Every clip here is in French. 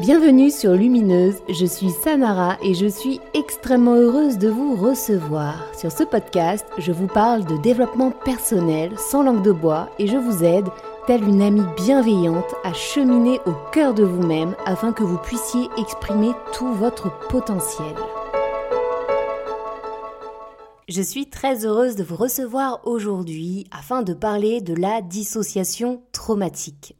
Bienvenue sur Lumineuse, je suis Samara et je suis extrêmement heureuse de vous recevoir. Sur ce podcast, je vous parle de développement personnel sans langue de bois et je vous aide, telle une amie bienveillante, à cheminer au cœur de vous-même afin que vous puissiez exprimer tout votre potentiel. Je suis très heureuse de vous recevoir aujourd'hui afin de parler de la dissociation traumatique.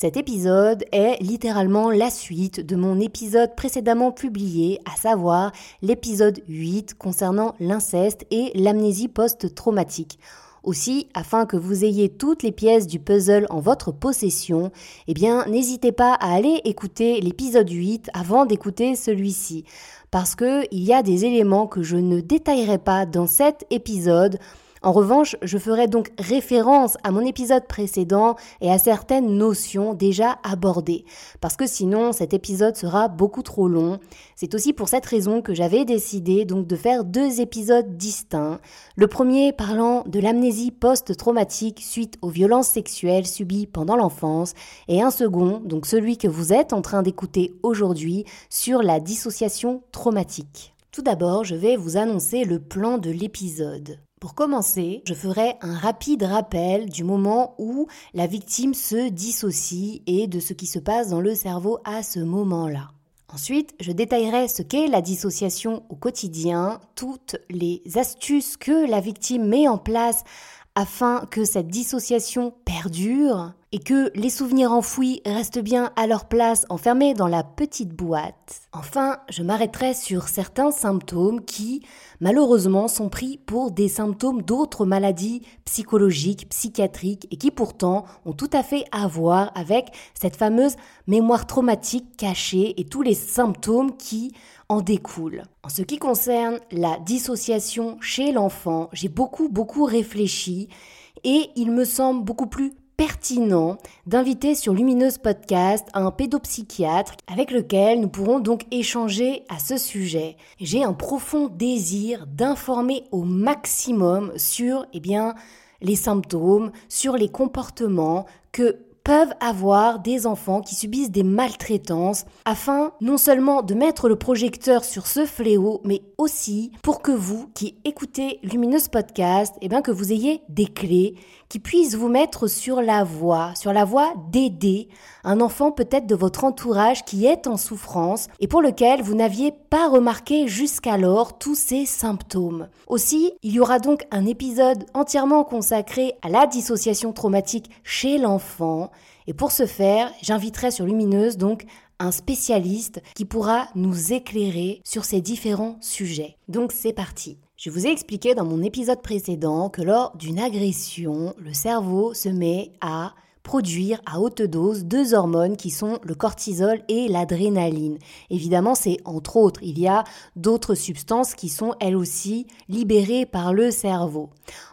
Cet épisode est littéralement la suite de mon épisode précédemment publié, à savoir l'épisode 8 concernant l'inceste et l'amnésie post-traumatique. Aussi, afin que vous ayez toutes les pièces du puzzle en votre possession, eh bien, n'hésitez pas à aller écouter l'épisode 8 avant d'écouter celui-ci parce qu'il y a des éléments que je ne détaillerai pas dans cet épisode en revanche, je ferai donc référence à mon épisode précédent et à certaines notions déjà abordées, parce que sinon cet épisode sera beaucoup trop long. C'est aussi pour cette raison que j'avais décidé donc de faire deux épisodes distincts. Le premier parlant de l'amnésie post-traumatique suite aux violences sexuelles subies pendant l'enfance, et un second, donc celui que vous êtes en train d'écouter aujourd'hui, sur la dissociation traumatique. Tout d'abord, je vais vous annoncer le plan de l'épisode. Pour commencer, je ferai un rapide rappel du moment où la victime se dissocie et de ce qui se passe dans le cerveau à ce moment-là. Ensuite, je détaillerai ce qu'est la dissociation au quotidien, toutes les astuces que la victime met en place afin que cette dissociation perdure et que les souvenirs enfouis restent bien à leur place enfermés dans la petite boîte. Enfin, je m'arrêterai sur certains symptômes qui, malheureusement, sont pris pour des symptômes d'autres maladies psychologiques, psychiatriques et qui pourtant ont tout à fait à voir avec cette fameuse mémoire traumatique cachée et tous les symptômes qui en découle. En ce qui concerne la dissociation chez l'enfant, j'ai beaucoup beaucoup réfléchi et il me semble beaucoup plus pertinent d'inviter sur Lumineuse Podcast un pédopsychiatre avec lequel nous pourrons donc échanger à ce sujet. J'ai un profond désir d'informer au maximum sur eh bien les symptômes, sur les comportements que peuvent avoir des enfants qui subissent des maltraitances afin non seulement de mettre le projecteur sur ce fléau, mais aussi pour que vous qui écoutez Lumineuse Podcast, eh bien que vous ayez des clés qui puissent vous mettre sur la voie, sur la voie d'aider un enfant peut-être de votre entourage qui est en souffrance et pour lequel vous n'aviez pas remarqué jusqu'alors tous ces symptômes. Aussi, il y aura donc un épisode entièrement consacré à la dissociation traumatique chez l'enfant et pour ce faire, j'inviterai sur Lumineuse donc un spécialiste qui pourra nous éclairer sur ces différents sujets. Donc c'est parti. Je vous ai expliqué dans mon épisode précédent que lors d'une agression, le cerveau se met à produire à haute dose deux hormones qui sont le cortisol et l'adrénaline. Évidemment, c'est entre autres, il y a d'autres substances qui sont elles aussi libérées par le cerveau.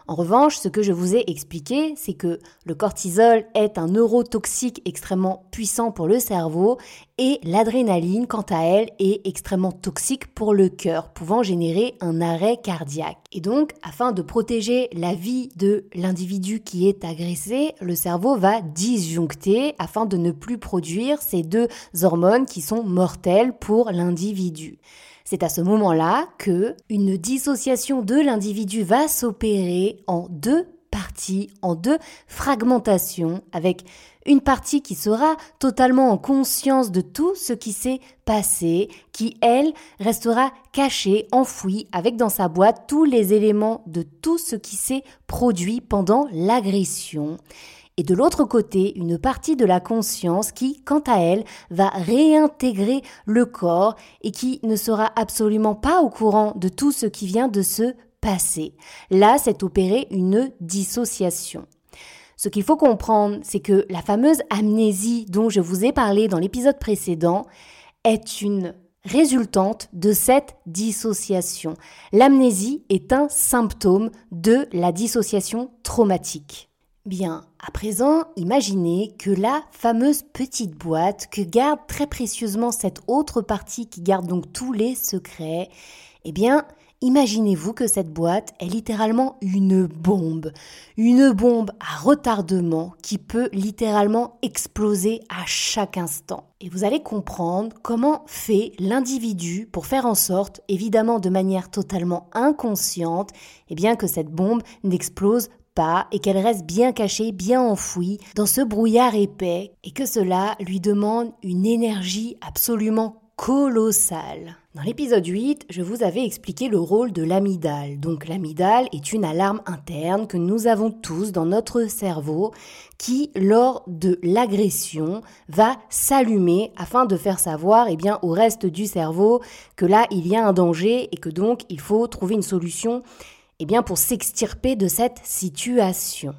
En revanche, ce que je vous ai expliqué, c'est que le cortisol est un neurotoxique extrêmement puissant pour le cerveau et l'adrénaline, quant à elle, est extrêmement toxique pour le cœur, pouvant générer un arrêt cardiaque. Et donc, afin de protéger la vie de l'individu qui est agressé, le cerveau va disjoncter afin de ne plus produire ces deux hormones qui sont mortelles pour l'individu. C'est à ce moment-là que une dissociation de l'individu va s'opérer en deux parties, en deux fragmentations, avec une partie qui sera totalement en conscience de tout ce qui s'est passé, qui, elle, restera cachée, enfouie, avec dans sa boîte tous les éléments de tout ce qui s'est produit pendant l'agression et de l'autre côté une partie de la conscience qui, quant à elle, va réintégrer le corps et qui ne sera absolument pas au courant de tout ce qui vient de se passer. Là, c'est opéré une dissociation. Ce qu'il faut comprendre, c'est que la fameuse amnésie dont je vous ai parlé dans l'épisode précédent est une résultante de cette dissociation. L'amnésie est un symptôme de la dissociation traumatique. Bien, à présent, imaginez que la fameuse petite boîte que garde très précieusement cette autre partie qui garde donc tous les secrets, eh bien, imaginez-vous que cette boîte est littéralement une bombe. Une bombe à retardement qui peut littéralement exploser à chaque instant. Et vous allez comprendre comment fait l'individu pour faire en sorte, évidemment de manière totalement inconsciente, eh bien que cette bombe n'explose pas et qu'elle reste bien cachée, bien enfouie dans ce brouillard épais et que cela lui demande une énergie absolument colossale. Dans l'épisode 8, je vous avais expliqué le rôle de l'amygdale. Donc l'amygdale est une alarme interne que nous avons tous dans notre cerveau qui, lors de l'agression, va s'allumer afin de faire savoir eh bien, au reste du cerveau que là, il y a un danger et que donc il faut trouver une solution eh bien, pour s'extirper de cette situation.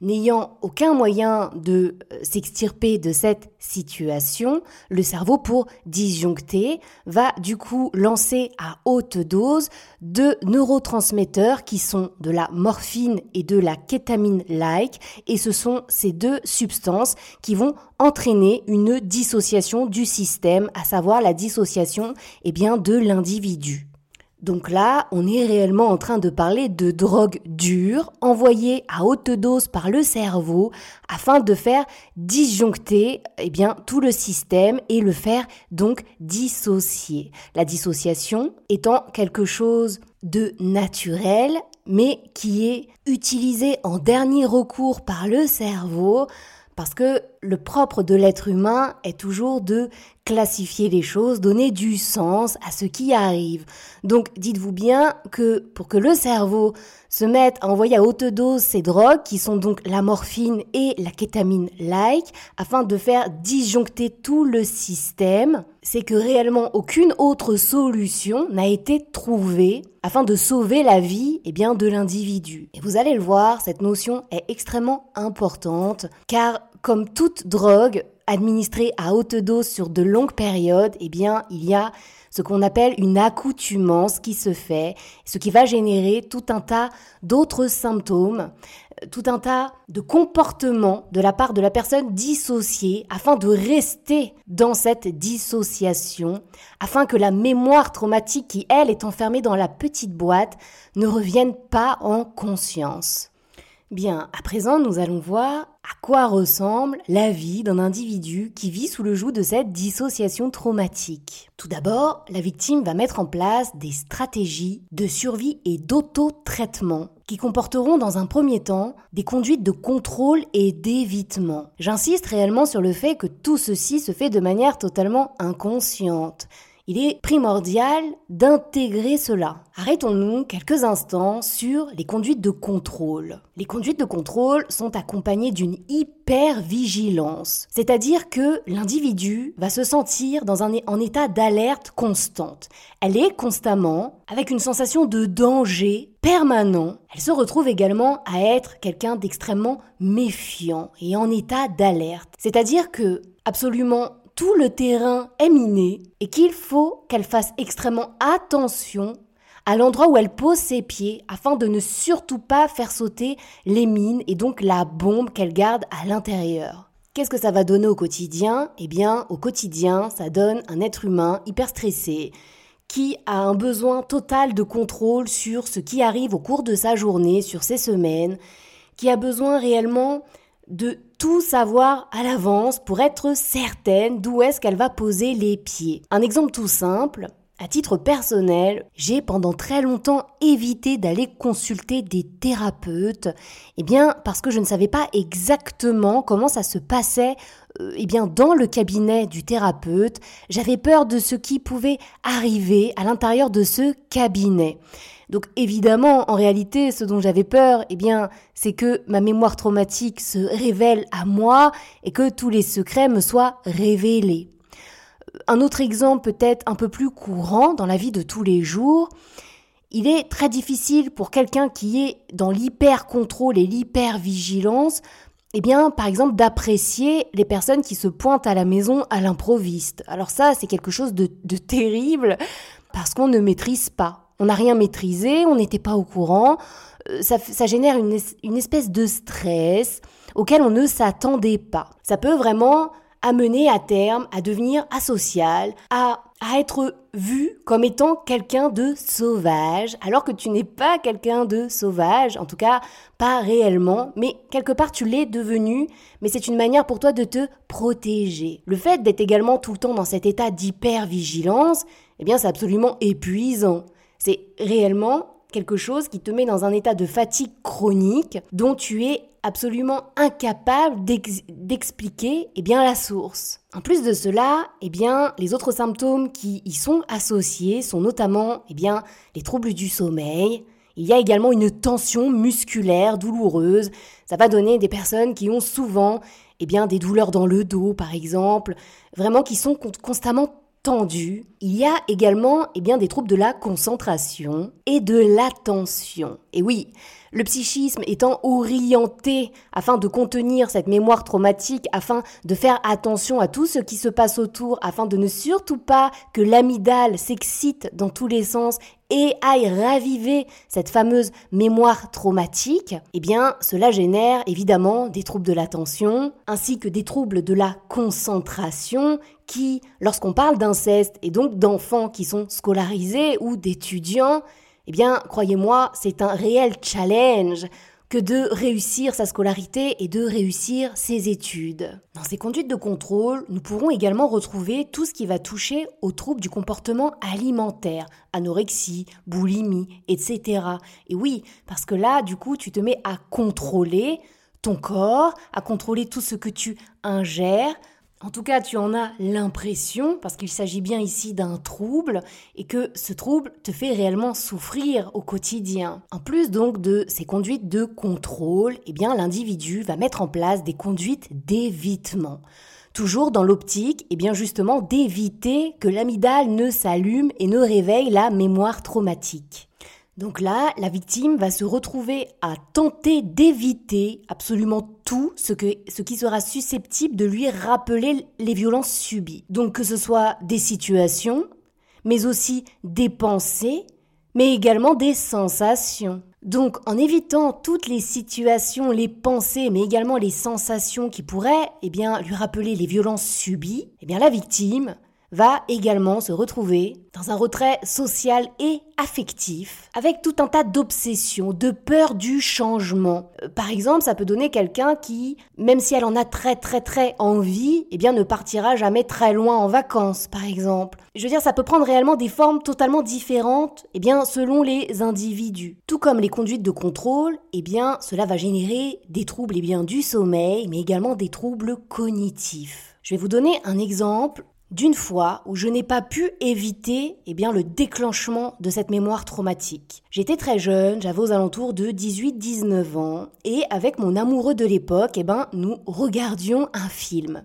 N'ayant aucun moyen de euh, s'extirper de cette situation, le cerveau, pour disjoncter, va du coup lancer à haute dose deux neurotransmetteurs qui sont de la morphine et de la kétamine-like, et ce sont ces deux substances qui vont entraîner une dissociation du système, à savoir la dissociation eh bien, de l'individu. Donc là, on est réellement en train de parler de drogue dure envoyée à haute dose par le cerveau afin de faire disjoncter eh bien, tout le système et le faire donc dissocier. La dissociation étant quelque chose de naturel mais qui est utilisé en dernier recours par le cerveau parce que le propre de l'être humain est toujours de classifier les choses, donner du sens à ce qui arrive. Donc dites-vous bien que pour que le cerveau se mette à envoyer à haute dose ces drogues, qui sont donc la morphine et la kétamine-like, afin de faire disjoncter tout le système, c'est que réellement aucune autre solution n'a été trouvée afin de sauver la vie eh bien, de l'individu. Et vous allez le voir, cette notion est extrêmement importante, car comme toute drogue administrée à haute dose sur de longues périodes, eh bien, il y a ce qu'on appelle une accoutumance qui se fait, ce qui va générer tout un tas d'autres symptômes, tout un tas de comportements de la part de la personne dissociée afin de rester dans cette dissociation, afin que la mémoire traumatique qui, elle, est enfermée dans la petite boîte ne revienne pas en conscience. Bien, à présent, nous allons voir à quoi ressemble la vie d'un individu qui vit sous le joug de cette dissociation traumatique? Tout d'abord, la victime va mettre en place des stratégies de survie et d'auto-traitement qui comporteront dans un premier temps des conduites de contrôle et d'évitement. J'insiste réellement sur le fait que tout ceci se fait de manière totalement inconsciente. Il est primordial d'intégrer cela. Arrêtons-nous quelques instants sur les conduites de contrôle. Les conduites de contrôle sont accompagnées d'une hyper-vigilance, c'est-à-dire que l'individu va se sentir dans un, en état d'alerte constante. Elle est constamment avec une sensation de danger permanent. Elle se retrouve également à être quelqu'un d'extrêmement méfiant et en état d'alerte. C'est-à-dire que absolument tout le terrain est miné et qu'il faut qu'elle fasse extrêmement attention à l'endroit où elle pose ses pieds afin de ne surtout pas faire sauter les mines et donc la bombe qu'elle garde à l'intérieur. Qu'est-ce que ça va donner au quotidien? Eh bien, au quotidien, ça donne un être humain hyper stressé, qui a un besoin total de contrôle sur ce qui arrive au cours de sa journée, sur ses semaines, qui a besoin réellement de tout savoir à l'avance pour être certaine d'où est-ce qu'elle va poser les pieds. Un exemple tout simple, à titre personnel, j'ai pendant très longtemps évité d'aller consulter des thérapeutes, eh bien parce que je ne savais pas exactement comment ça se passait eh bien dans le cabinet du thérapeute, j'avais peur de ce qui pouvait arriver à l'intérieur de ce cabinet. Donc évidemment, en réalité, ce dont j'avais peur, eh bien, c'est que ma mémoire traumatique se révèle à moi et que tous les secrets me soient révélés. Un autre exemple peut-être un peu plus courant dans la vie de tous les jours, il est très difficile pour quelqu'un qui est dans l'hyper-contrôle et l'hyper-vigilance, eh bien, par exemple, d'apprécier les personnes qui se pointent à la maison à l'improviste. Alors ça, c'est quelque chose de, terrible parce qu'on ne maîtrise pas on n'a rien maîtrisé, on n'était pas au courant. Euh, ça, génère une, une espèce de stress auquel on ne s'attendait pas. Ça peut vraiment amené à terme à devenir asocial, à, à être vu comme étant quelqu'un de sauvage, alors que tu n'es pas quelqu'un de sauvage, en tout cas pas réellement, mais quelque part tu l'es devenu, mais c'est une manière pour toi de te protéger. Le fait d'être également tout le temps dans cet état d'hypervigilance, eh bien c'est absolument épuisant. C'est réellement quelque chose qui te met dans un état de fatigue chronique dont tu es absolument incapable d'expliquer eh bien la source. En plus de cela, eh bien les autres symptômes qui y sont associés sont notamment eh bien les troubles du sommeil. Il y a également une tension musculaire douloureuse. Ça va donner des personnes qui ont souvent eh bien des douleurs dans le dos par exemple, vraiment qui sont constamment tendu. Il y a également eh bien, des troubles de la concentration et de l'attention. Et oui, le psychisme étant orienté afin de contenir cette mémoire traumatique, afin de faire attention à tout ce qui se passe autour, afin de ne surtout pas que l'amygdale s'excite dans tous les sens et aille raviver cette fameuse mémoire traumatique, eh bien, cela génère évidemment des troubles de l'attention, ainsi que des troubles de la concentration, qui, lorsqu'on parle d'inceste et donc d'enfants qui sont scolarisés ou d'étudiants, eh bien, croyez-moi, c'est un réel challenge que de réussir sa scolarité et de réussir ses études. Dans ces conduites de contrôle, nous pourrons également retrouver tout ce qui va toucher aux troubles du comportement alimentaire, anorexie, boulimie, etc. Et oui, parce que là, du coup, tu te mets à contrôler ton corps, à contrôler tout ce que tu ingères, en tout cas, tu en as l'impression, parce qu'il s'agit bien ici d'un trouble, et que ce trouble te fait réellement souffrir au quotidien. En plus donc de ces conduites de contrôle, eh bien l'individu va mettre en place des conduites d'évitement. Toujours dans l'optique, eh bien justement, d'éviter que l'amygdale ne s'allume et ne réveille la mémoire traumatique. Donc là, la victime va se retrouver à tenter d'éviter absolument tout ce, qui sera susceptible de lui rappeler les violences subies. Donc que ce soit des situations, mais aussi des pensées, mais également des sensations. Donc en évitant toutes les situations, les pensées, mais également les sensations qui pourraient eh bien, lui rappeler les violences subies, eh bien, la victime va également se retrouver dans un retrait social et affectif, avec tout un tas d'obsessions, de peur du changement. Euh, par exemple, ça peut donner quelqu'un qui, même si elle en a très très très envie, eh bien ne partira jamais très loin en vacances, par exemple. Je veux dire, ça peut prendre réellement des formes totalement différentes, eh bien selon les individus. Tout comme les conduites de contrôle, eh bien cela va générer des troubles eh bien du sommeil, mais également des troubles cognitifs. Je vais vous donner un exemple d'une fois où je n'ai pas pu éviter eh bien, le déclenchement de cette mémoire traumatique. J'étais très jeune, j'avais aux alentours de 18-19 ans, et avec mon amoureux de l'époque, eh ben, nous regardions un film.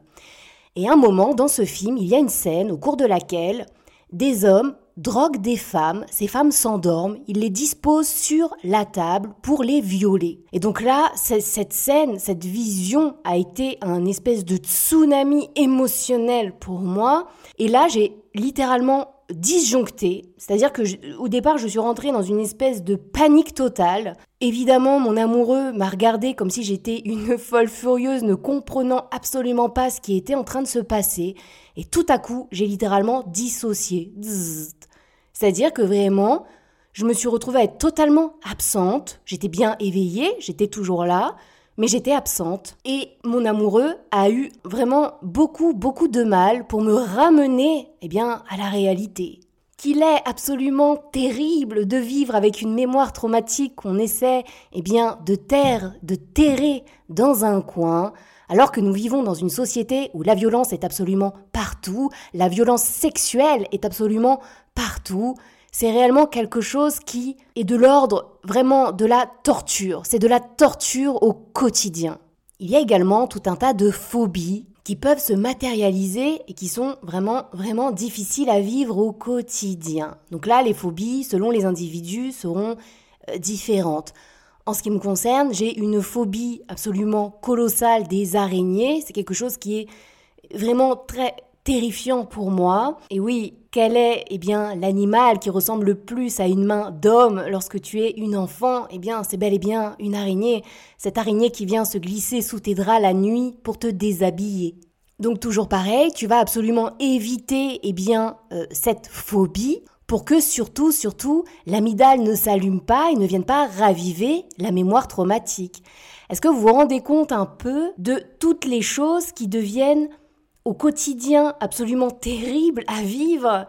Et un moment, dans ce film, il y a une scène au cours de laquelle des hommes drogue des femmes, ces femmes s'endorment, il les dispose sur la table pour les violer. Et donc là, cette scène, cette vision a été un espèce de tsunami émotionnel pour moi. Et là, j'ai littéralement disjoncté, c'est-à-dire que au départ, je suis rentrée dans une espèce de panique totale. Évidemment, mon amoureux m'a regardé comme si j'étais une folle furieuse, ne comprenant absolument pas ce qui était en train de se passer. Et tout à coup, j'ai littéralement dissocié. C'est-à-dire que vraiment, je me suis retrouvée à être totalement absente. J'étais bien éveillée, j'étais toujours là, mais j'étais absente. Et mon amoureux a eu vraiment beaucoup, beaucoup de mal pour me ramener, eh bien, à la réalité. Qu'il est absolument terrible de vivre avec une mémoire traumatique qu'on essaie, eh bien, de taire, de terrer dans un coin, alors que nous vivons dans une société où la violence est absolument partout, la violence sexuelle est absolument partout, c'est réellement quelque chose qui est de l'ordre vraiment de la torture. C'est de la torture au quotidien. Il y a également tout un tas de phobies qui peuvent se matérialiser et qui sont vraiment, vraiment difficiles à vivre au quotidien. Donc là, les phobies, selon les individus, seront euh, différentes. En ce qui me concerne, j'ai une phobie absolument colossale des araignées. C'est quelque chose qui est vraiment très terrifiant pour moi. Et oui, quel est eh bien l'animal qui ressemble le plus à une main d'homme lorsque tu es une enfant? Eh bien, c'est bel et bien une araignée. Cette araignée qui vient se glisser sous tes draps la nuit pour te déshabiller. Donc toujours pareil, tu vas absolument éviter eh bien euh, cette phobie pour que surtout, surtout, l'amygdale ne s'allume pas et ne vienne pas raviver la mémoire traumatique. Est-ce que vous vous rendez compte un peu de toutes les choses qui deviennent au quotidien absolument terribles à vivre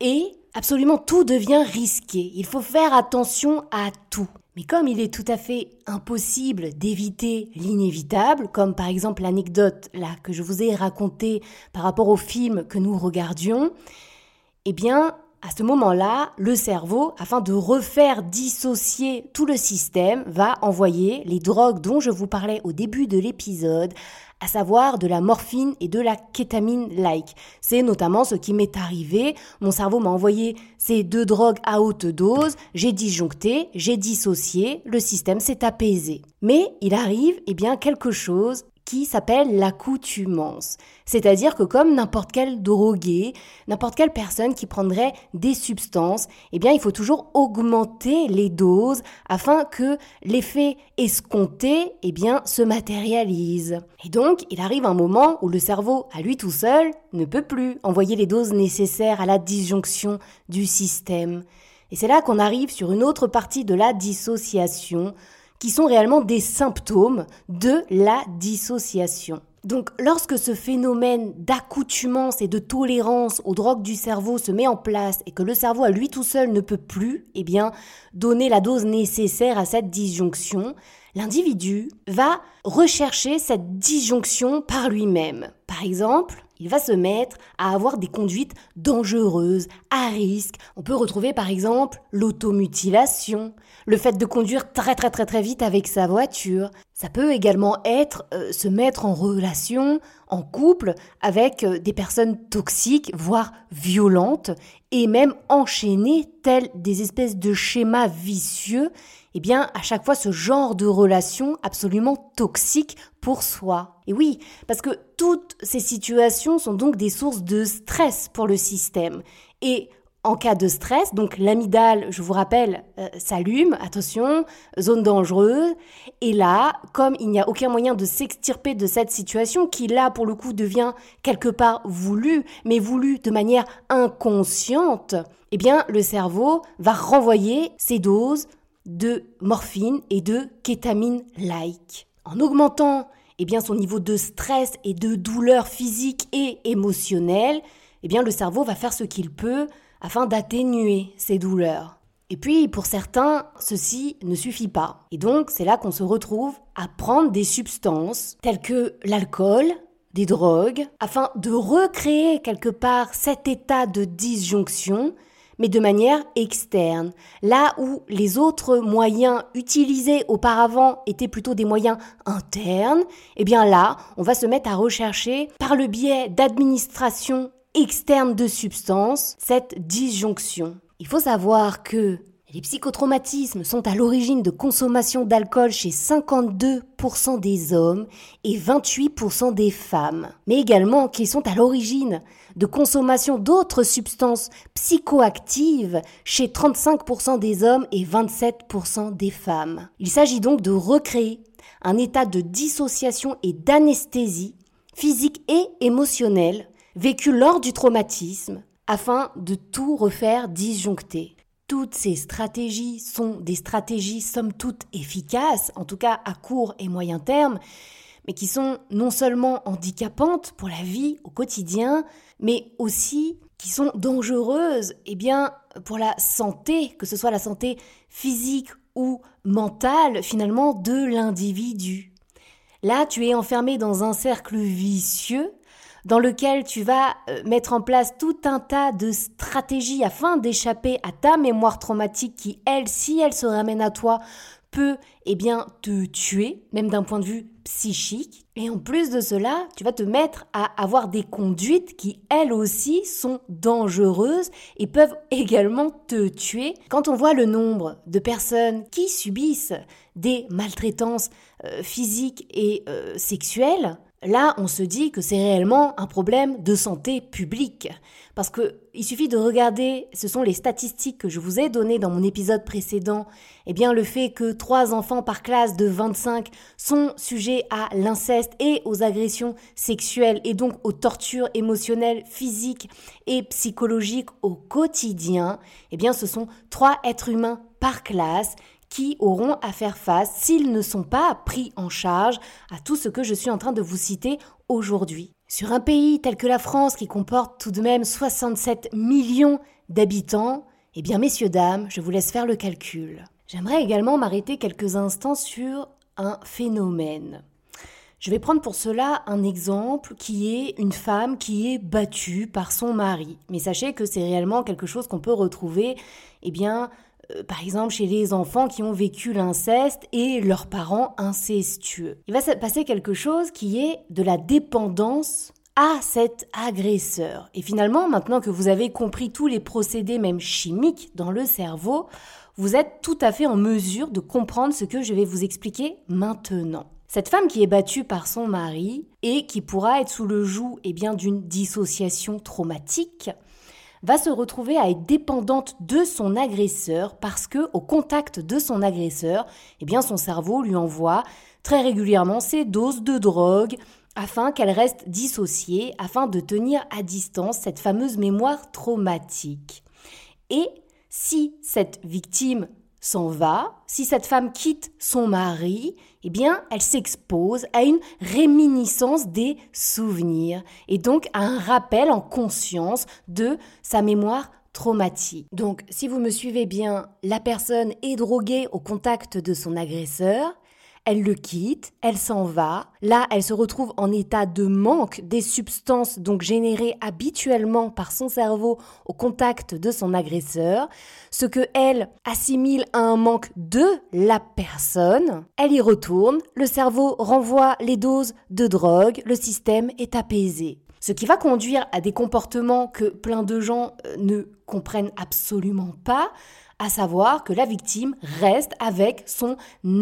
et absolument tout devient risqué. Il faut faire attention à tout. Mais comme il est tout à fait impossible d'éviter l'inévitable, comme par exemple l'anecdote là que je vous ai racontée par rapport au film que nous regardions, eh bien, à ce moment-là, le cerveau, afin de refaire dissocier tout le système, va envoyer les drogues dont je vous parlais au début de l'épisode, à savoir de la morphine et de la kétamine-like. C'est notamment ce qui m'est arrivé. Mon cerveau m'a envoyé ces deux drogues à haute dose, j'ai disjoncté, j'ai dissocié, le système s'est apaisé. Mais il arrive, eh bien, quelque chose qui s'appelle l'accoutumance. C'est-à-dire que comme n'importe quel drogué, n'importe quelle personne qui prendrait des substances, eh bien il faut toujours augmenter les doses afin que l'effet escompté eh se matérialise. Et donc, il arrive un moment où le cerveau à lui tout seul ne peut plus envoyer les doses nécessaires à la disjonction du système. Et c'est là qu'on arrive sur une autre partie de la dissociation qui sont réellement des symptômes de la dissociation. Donc lorsque ce phénomène d'accoutumance et de tolérance aux drogues du cerveau se met en place et que le cerveau à lui tout seul ne peut plus, eh bien, donner la dose nécessaire à cette disjonction, l'individu va rechercher cette disjonction par lui-même. Par exemple, il va se mettre à avoir des conduites dangereuses, à risque. On peut retrouver par exemple l'automutilation, le fait de conduire très très très très vite avec sa voiture. Ça peut également être euh, se mettre en relation, en couple avec euh, des personnes toxiques, voire violentes, et même enchaîner tels des espèces de schémas vicieux eh bien, à chaque fois, ce genre de relation absolument toxique pour soi. Et oui, parce que toutes ces situations sont donc des sources de stress pour le système. Et en cas de stress, donc l'amygdale, je vous rappelle, euh, s'allume, attention, zone dangereuse. Et là, comme il n'y a aucun moyen de s'extirper de cette situation, qui là, pour le coup, devient quelque part voulu, mais voulu de manière inconsciente, eh bien, le cerveau va renvoyer ces doses de morphine et de kétamine-like. En augmentant eh bien, son niveau de stress et de douleur physique et émotionnelle, eh bien, le cerveau va faire ce qu'il peut afin d'atténuer ces douleurs. Et puis, pour certains, ceci ne suffit pas. Et donc, c'est là qu'on se retrouve à prendre des substances telles que l'alcool, des drogues, afin de recréer quelque part cet état de disjonction mais de manière externe. Là où les autres moyens utilisés auparavant étaient plutôt des moyens internes, eh bien là, on va se mettre à rechercher par le biais d'administration externe de substances cette disjonction. Il faut savoir que les psychotraumatismes sont à l'origine de consommation d'alcool chez 52% des hommes et 28% des femmes, mais également qu'ils sont à l'origine de consommation d'autres substances psychoactives chez 35% des hommes et 27% des femmes. Il s'agit donc de recréer un état de dissociation et d'anesthésie physique et émotionnelle vécu lors du traumatisme afin de tout refaire disjoncter. Toutes ces stratégies sont des stratégies somme toute efficaces, en tout cas à court et moyen terme, mais qui sont non seulement handicapantes pour la vie au quotidien, mais aussi qui sont dangereuses eh bien, pour la santé, que ce soit la santé physique ou mentale finalement de l'individu. Là, tu es enfermé dans un cercle vicieux dans lequel tu vas euh, mettre en place tout un tas de stratégies afin d'échapper à ta mémoire traumatique qui, elle, si elle se ramène à toi, peut eh bien te tuer, même d'un point de vue psychique. Et en plus de cela, tu vas te mettre à avoir des conduites qui, elles aussi, sont dangereuses et peuvent également te tuer. Quand on voit le nombre de personnes qui subissent des maltraitances euh, physiques et euh, sexuelles, là, on se dit que c'est réellement un problème de santé publique. Parce que il suffit de regarder, ce sont les statistiques que je vous ai données dans mon épisode précédent, eh bien le fait que 3 enfants par classe de 25 sont sujets à l'inceste et aux agressions sexuelles et donc aux tortures émotionnelles, physiques et psychologiques au quotidien, eh bien ce sont 3 êtres humains par classe qui auront à faire face s'ils ne sont pas pris en charge à tout ce que je suis en train de vous citer aujourd'hui. Sur un pays tel que la France qui comporte tout de même 67 millions d'habitants, eh bien messieurs, dames, je vous laisse faire le calcul. J'aimerais également m'arrêter quelques instants sur un phénomène. Je vais prendre pour cela un exemple qui est une femme qui est battue par son mari. Mais sachez que c'est réellement quelque chose qu'on peut retrouver, eh bien, par exemple chez les enfants qui ont vécu l'inceste et leurs parents incestueux. Il va se passer quelque chose qui est de la dépendance à cet agresseur. Et finalement, maintenant que vous avez compris tous les procédés, même chimiques, dans le cerveau, vous êtes tout à fait en mesure de comprendre ce que je vais vous expliquer maintenant. Cette femme qui est battue par son mari et qui pourra être sous le joug eh d'une dissociation traumatique, va se retrouver à être dépendante de son agresseur parce que au contact de son agresseur, eh son cerveau lui envoie très régulièrement ses doses de drogue afin qu'elle reste dissociée, afin de tenir à distance cette fameuse mémoire traumatique. Et si cette victime s'en va, si cette femme quitte son mari, eh bien, elle s'expose à une réminiscence des souvenirs et donc à un rappel en conscience de sa mémoire traumatique. Donc, si vous me suivez bien, la personne est droguée au contact de son agresseur, elle le quitte, elle s'en va. Là, elle se retrouve en état de manque des substances donc générées habituellement par son cerveau au contact de son agresseur, ce que elle assimile à un manque de la personne. Elle y retourne, le cerveau renvoie les doses de drogue, le système est apaisé. Ce qui va conduire à des comportements que plein de gens euh, ne comprennent absolument pas, à savoir que la victime reste avec son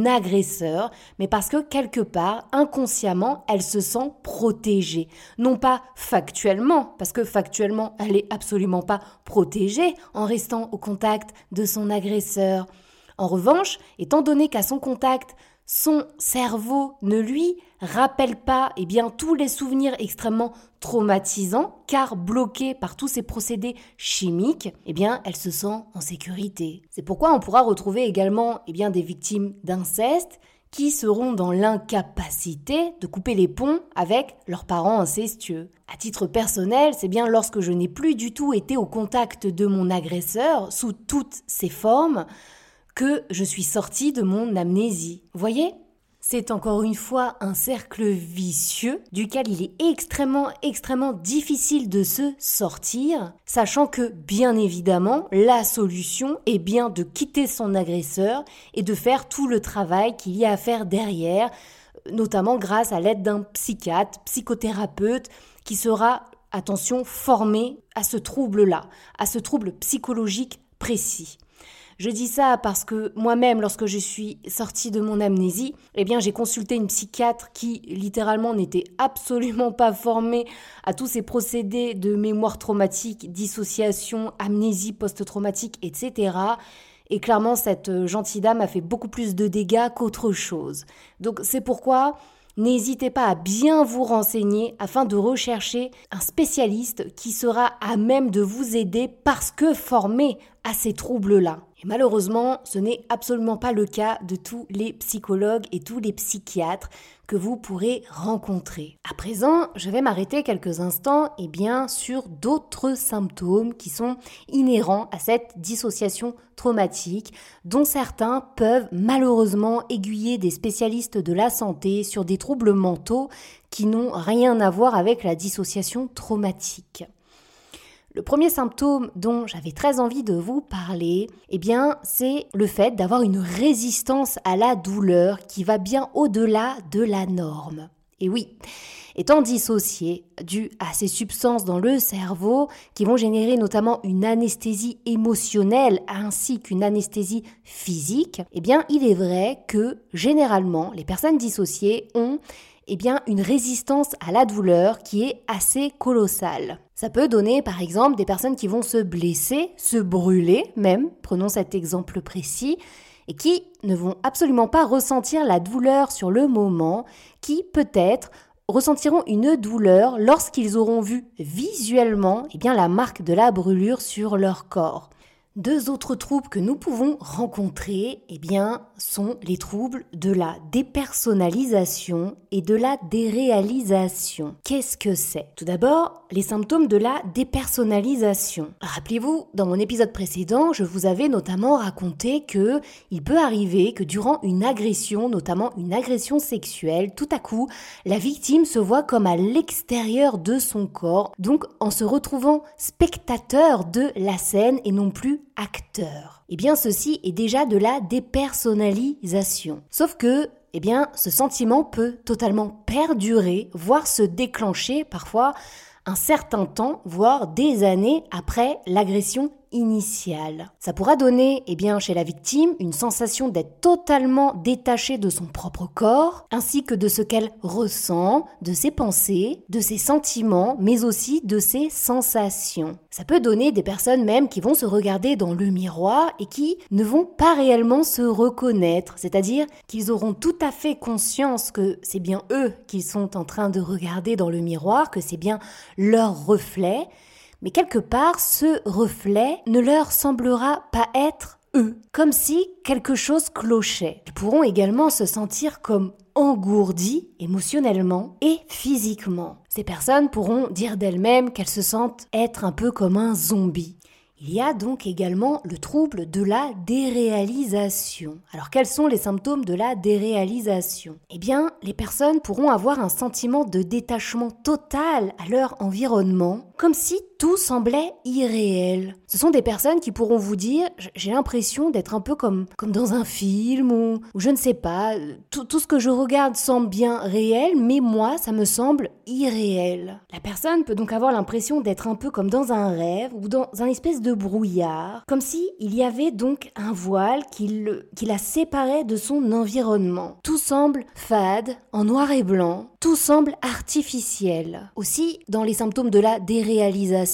agresseur, mais parce que quelque part, inconsciemment, elle se sent protégée. Non pas factuellement, parce que factuellement, elle est absolument pas protégée en restant au contact de son agresseur. En revanche, étant donné qu'à son contact, son cerveau ne lui rappelle pas eh bien, tous les souvenirs extrêmement traumatisants, car bloqué par tous ces procédés chimiques, eh bien, elle se sent en sécurité. C'est pourquoi on pourra retrouver également eh bien, des victimes d'inceste qui seront dans l'incapacité de couper les ponts avec leurs parents incestueux. À titre personnel, c'est bien lorsque je n'ai plus du tout été au contact de mon agresseur sous toutes ses formes que je suis sortie de mon amnésie. Voyez c'est encore une fois un cercle vicieux duquel il est extrêmement, extrêmement difficile de se sortir, sachant que, bien évidemment, la solution est bien de quitter son agresseur et de faire tout le travail qu'il y a à faire derrière, notamment grâce à l'aide d'un psychiatre, psychothérapeute, qui sera, attention, formé à ce trouble-là, à ce trouble psychologique précis. Je dis ça parce que moi-même, lorsque je suis sortie de mon amnésie, eh j'ai consulté une psychiatre qui, littéralement, n'était absolument pas formée à tous ces procédés de mémoire traumatique, dissociation, amnésie post-traumatique, etc. Et clairement, cette gentille dame a fait beaucoup plus de dégâts qu'autre chose. Donc, c'est pourquoi N'hésitez pas à bien vous renseigner afin de rechercher un spécialiste qui sera à même de vous aider parce que formé ces troubles-là. Et malheureusement, ce n'est absolument pas le cas de tous les psychologues et tous les psychiatres que vous pourrez rencontrer. À présent, je vais m'arrêter quelques instants et bien sur d'autres symptômes qui sont inhérents à cette dissociation traumatique, dont certains peuvent malheureusement aiguiller des spécialistes de la santé sur des troubles mentaux qui n'ont rien à voir avec la dissociation traumatique. Le premier symptôme dont j'avais très envie de vous parler, eh c'est le fait d'avoir une résistance à la douleur qui va bien au-delà de la norme. Et oui, étant dissocié dû à ces substances dans le cerveau qui vont générer notamment une anesthésie émotionnelle ainsi qu'une anesthésie physique, eh bien, il est vrai que généralement, les personnes dissociées ont eh bien, une résistance à la douleur qui est assez colossale. Ça peut donner par exemple des personnes qui vont se blesser, se brûler même, prenons cet exemple précis, et qui ne vont absolument pas ressentir la douleur sur le moment, qui peut-être ressentiront une douleur lorsqu'ils auront vu visuellement eh bien, la marque de la brûlure sur leur corps. Deux autres troubles que nous pouvons rencontrer, eh bien, sont les troubles de la dépersonnalisation et de la déréalisation. Qu'est-ce que c'est? Tout d'abord, les symptômes de la dépersonnalisation. Rappelez-vous, dans mon épisode précédent, je vous avais notamment raconté que il peut arriver que durant une agression, notamment une agression sexuelle, tout à coup, la victime se voit comme à l'extérieur de son corps, donc en se retrouvant spectateur de la scène et non plus acteur. Eh bien, ceci est déjà de la dépersonnalisation. Sauf que, eh bien, ce sentiment peut totalement perdurer, voire se déclencher parfois un certain temps, voire des années après l'agression initiale. Ça pourra donner, eh bien, chez la victime, une sensation d'être totalement détachée de son propre corps, ainsi que de ce qu'elle ressent, de ses pensées, de ses sentiments, mais aussi de ses sensations. Ça peut donner des personnes même qui vont se regarder dans le miroir et qui ne vont pas réellement se reconnaître, c'est-à-dire qu'ils auront tout à fait conscience que c'est bien eux qu'ils sont en train de regarder dans le miroir, que c'est bien leur reflet, mais quelque part, ce reflet ne leur semblera pas être eux, comme si quelque chose clochait. Ils pourront également se sentir comme engourdis émotionnellement et physiquement. Ces personnes pourront dire d'elles-mêmes qu'elles se sentent être un peu comme un zombie. Il y a donc également le trouble de la déréalisation. Alors quels sont les symptômes de la déréalisation? Eh bien, les personnes pourront avoir un sentiment de détachement total à leur environnement, comme si tout semblait irréel. Ce sont des personnes qui pourront vous dire j'ai l'impression d'être un peu comme, comme dans un film ou, je ne sais pas, tout, tout ce que je regarde semble bien réel, mais moi ça me semble irréel. La personne peut donc avoir l'impression d'être un peu comme dans un rêve ou dans un espèce de brouillard, comme si il y avait donc un voile qui, le, qui la séparait de son environnement. Tout semble fade, en noir et blanc, tout semble artificiel. Aussi, dans les symptômes de la déréalisation,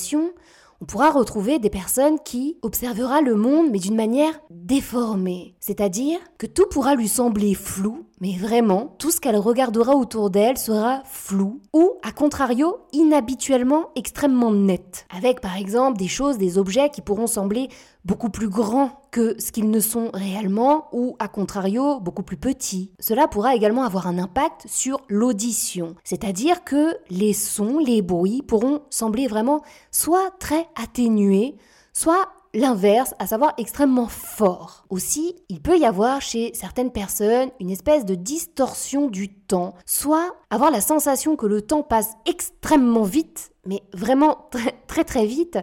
on pourra retrouver des personnes qui observera le monde mais d'une manière déformée. C'est-à-dire que tout pourra lui sembler flou, mais vraiment, tout ce qu'elle regardera autour d'elle sera flou ou, à contrario, inhabituellement extrêmement net. Avec par exemple des choses, des objets qui pourront sembler beaucoup plus grands que ce qu'ils ne sont réellement ou à contrario beaucoup plus petits. Cela pourra également avoir un impact sur l'audition, c'est-à-dire que les sons, les bruits pourront sembler vraiment soit très atténués, soit l'inverse, à savoir extrêmement fort. Aussi, il peut y avoir chez certaines personnes une espèce de distorsion du temps, soit avoir la sensation que le temps passe extrêmement vite, mais vraiment très très, très vite,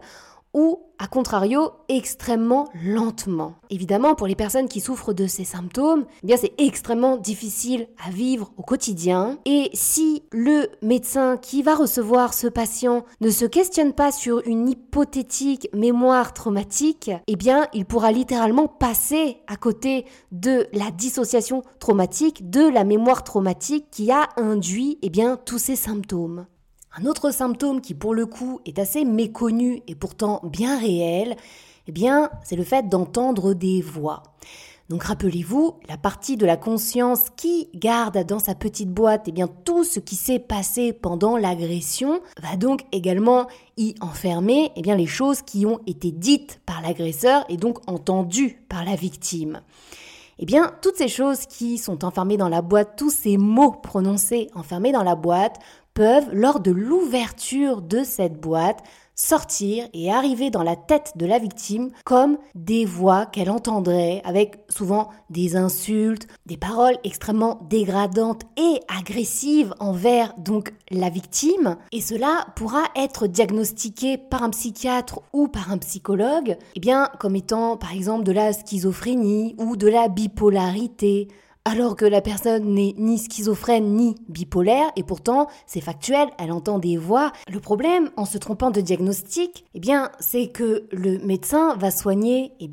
ou, à contrario, extrêmement lentement. Évidemment, pour les personnes qui souffrent de ces symptômes, eh bien c'est extrêmement difficile à vivre au quotidien. Et si le médecin qui va recevoir ce patient ne se questionne pas sur une hypothétique mémoire traumatique, eh bien, il pourra littéralement passer à côté de la dissociation traumatique, de la mémoire traumatique qui a induit, eh bien, tous ces symptômes. Un autre symptôme qui pour le coup est assez méconnu et pourtant bien réel, eh bien, c'est le fait d'entendre des voix. Donc rappelez-vous, la partie de la conscience qui garde dans sa petite boîte eh bien, tout ce qui s'est passé pendant l'agression va donc également y enfermer eh bien, les choses qui ont été dites par l'agresseur et donc entendues par la victime. Eh bien, toutes ces choses qui sont enfermées dans la boîte, tous ces mots prononcés enfermés dans la boîte, peuvent, lors de l'ouverture de cette boîte, sortir et arriver dans la tête de la victime comme des voix qu'elle entendrait avec souvent des insultes, des paroles extrêmement dégradantes et agressives envers donc la victime. Et cela pourra être diagnostiqué par un psychiatre ou par un psychologue eh bien comme étant par exemple de la schizophrénie ou de la bipolarité alors que la personne n'est ni schizophrène ni bipolaire, et pourtant c'est factuel, elle entend des voix. Le problème, en se trompant de diagnostic, eh bien, c'est que le médecin va soigner, eh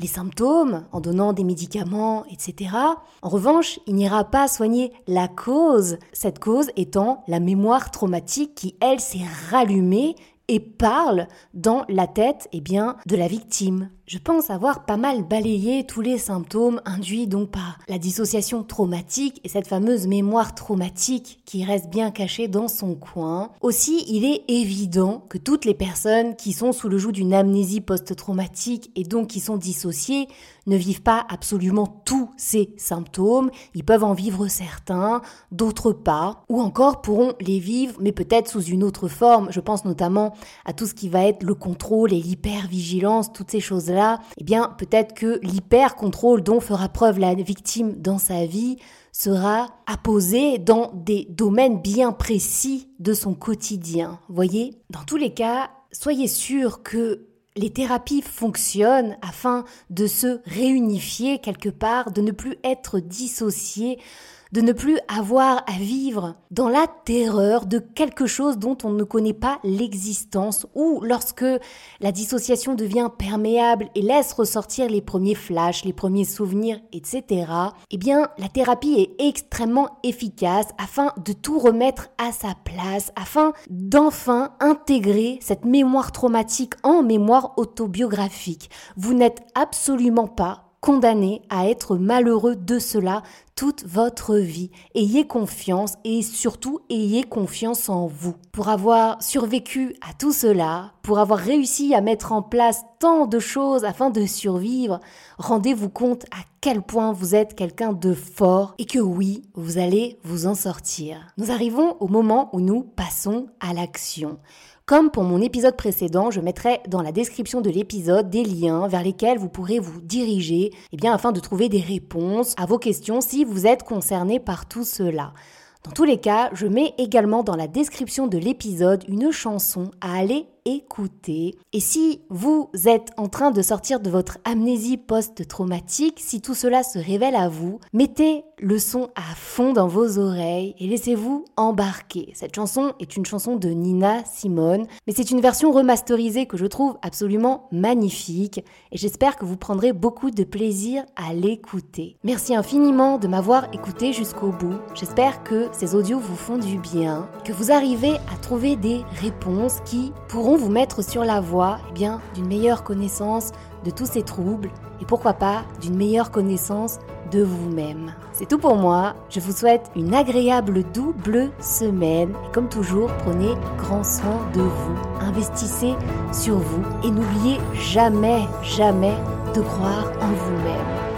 les symptômes en donnant des médicaments, etc. En revanche, il n'ira pas soigner la cause, cette cause étant la mémoire traumatique qui, elle, s'est rallumée et parle dans la tête eh bien, de la victime. Je pense avoir pas mal balayé tous les symptômes induits donc par la dissociation traumatique et cette fameuse mémoire traumatique qui reste bien cachée dans son coin. Aussi, il est évident que toutes les personnes qui sont sous le joug d'une amnésie post-traumatique et donc qui sont dissociées ne vivent pas absolument tous ces symptômes. Ils peuvent en vivre certains, d'autres pas, ou encore pourront les vivre, mais peut-être sous une autre forme. Je pense notamment à tout ce qui va être le contrôle et l'hypervigilance, toutes ces choses-là eh bien peut-être que l'hyper-contrôle dont fera preuve la victime dans sa vie sera apposé dans des domaines bien précis de son quotidien. Voyez Dans tous les cas, soyez sûr que les thérapies fonctionnent afin de se réunifier quelque part, de ne plus être dissociés de ne plus avoir à vivre dans la terreur de quelque chose dont on ne connaît pas l'existence ou lorsque la dissociation devient perméable et laisse ressortir les premiers flashs, les premiers souvenirs, etc. Eh bien, la thérapie est extrêmement efficace afin de tout remettre à sa place, afin d'enfin intégrer cette mémoire traumatique en mémoire autobiographique. Vous n'êtes absolument pas condamné à être malheureux de cela toute votre vie. Ayez confiance et surtout ayez confiance en vous. Pour avoir survécu à tout cela, pour avoir réussi à mettre en place tant de choses afin de survivre, rendez-vous compte à quel point vous êtes quelqu'un de fort et que oui, vous allez vous en sortir. Nous arrivons au moment où nous passons à l'action. Comme pour mon épisode précédent, je mettrai dans la description de l'épisode des liens vers lesquels vous pourrez vous diriger eh bien, afin de trouver des réponses à vos questions si vous êtes concerné par tout cela. Dans tous les cas, je mets également dans la description de l'épisode une chanson à aller écouter. Et si vous êtes en train de sortir de votre amnésie post-traumatique, si tout cela se révèle à vous, mettez le son à fond dans vos oreilles et laissez-vous embarquer. Cette chanson est une chanson de Nina Simone, mais c'est une version remasterisée que je trouve absolument magnifique et j'espère que vous prendrez beaucoup de plaisir à l'écouter. Merci infiniment de m'avoir écouté jusqu'au bout. J'espère que ces audios vous font du bien, que vous arrivez à trouver des réponses qui vous mettre sur la voie eh d'une meilleure connaissance de tous ces troubles et pourquoi pas d'une meilleure connaissance de vous-même. C'est tout pour moi, je vous souhaite une agréable double semaine et comme toujours, prenez grand soin de vous, investissez sur vous et n'oubliez jamais, jamais de croire en vous-même.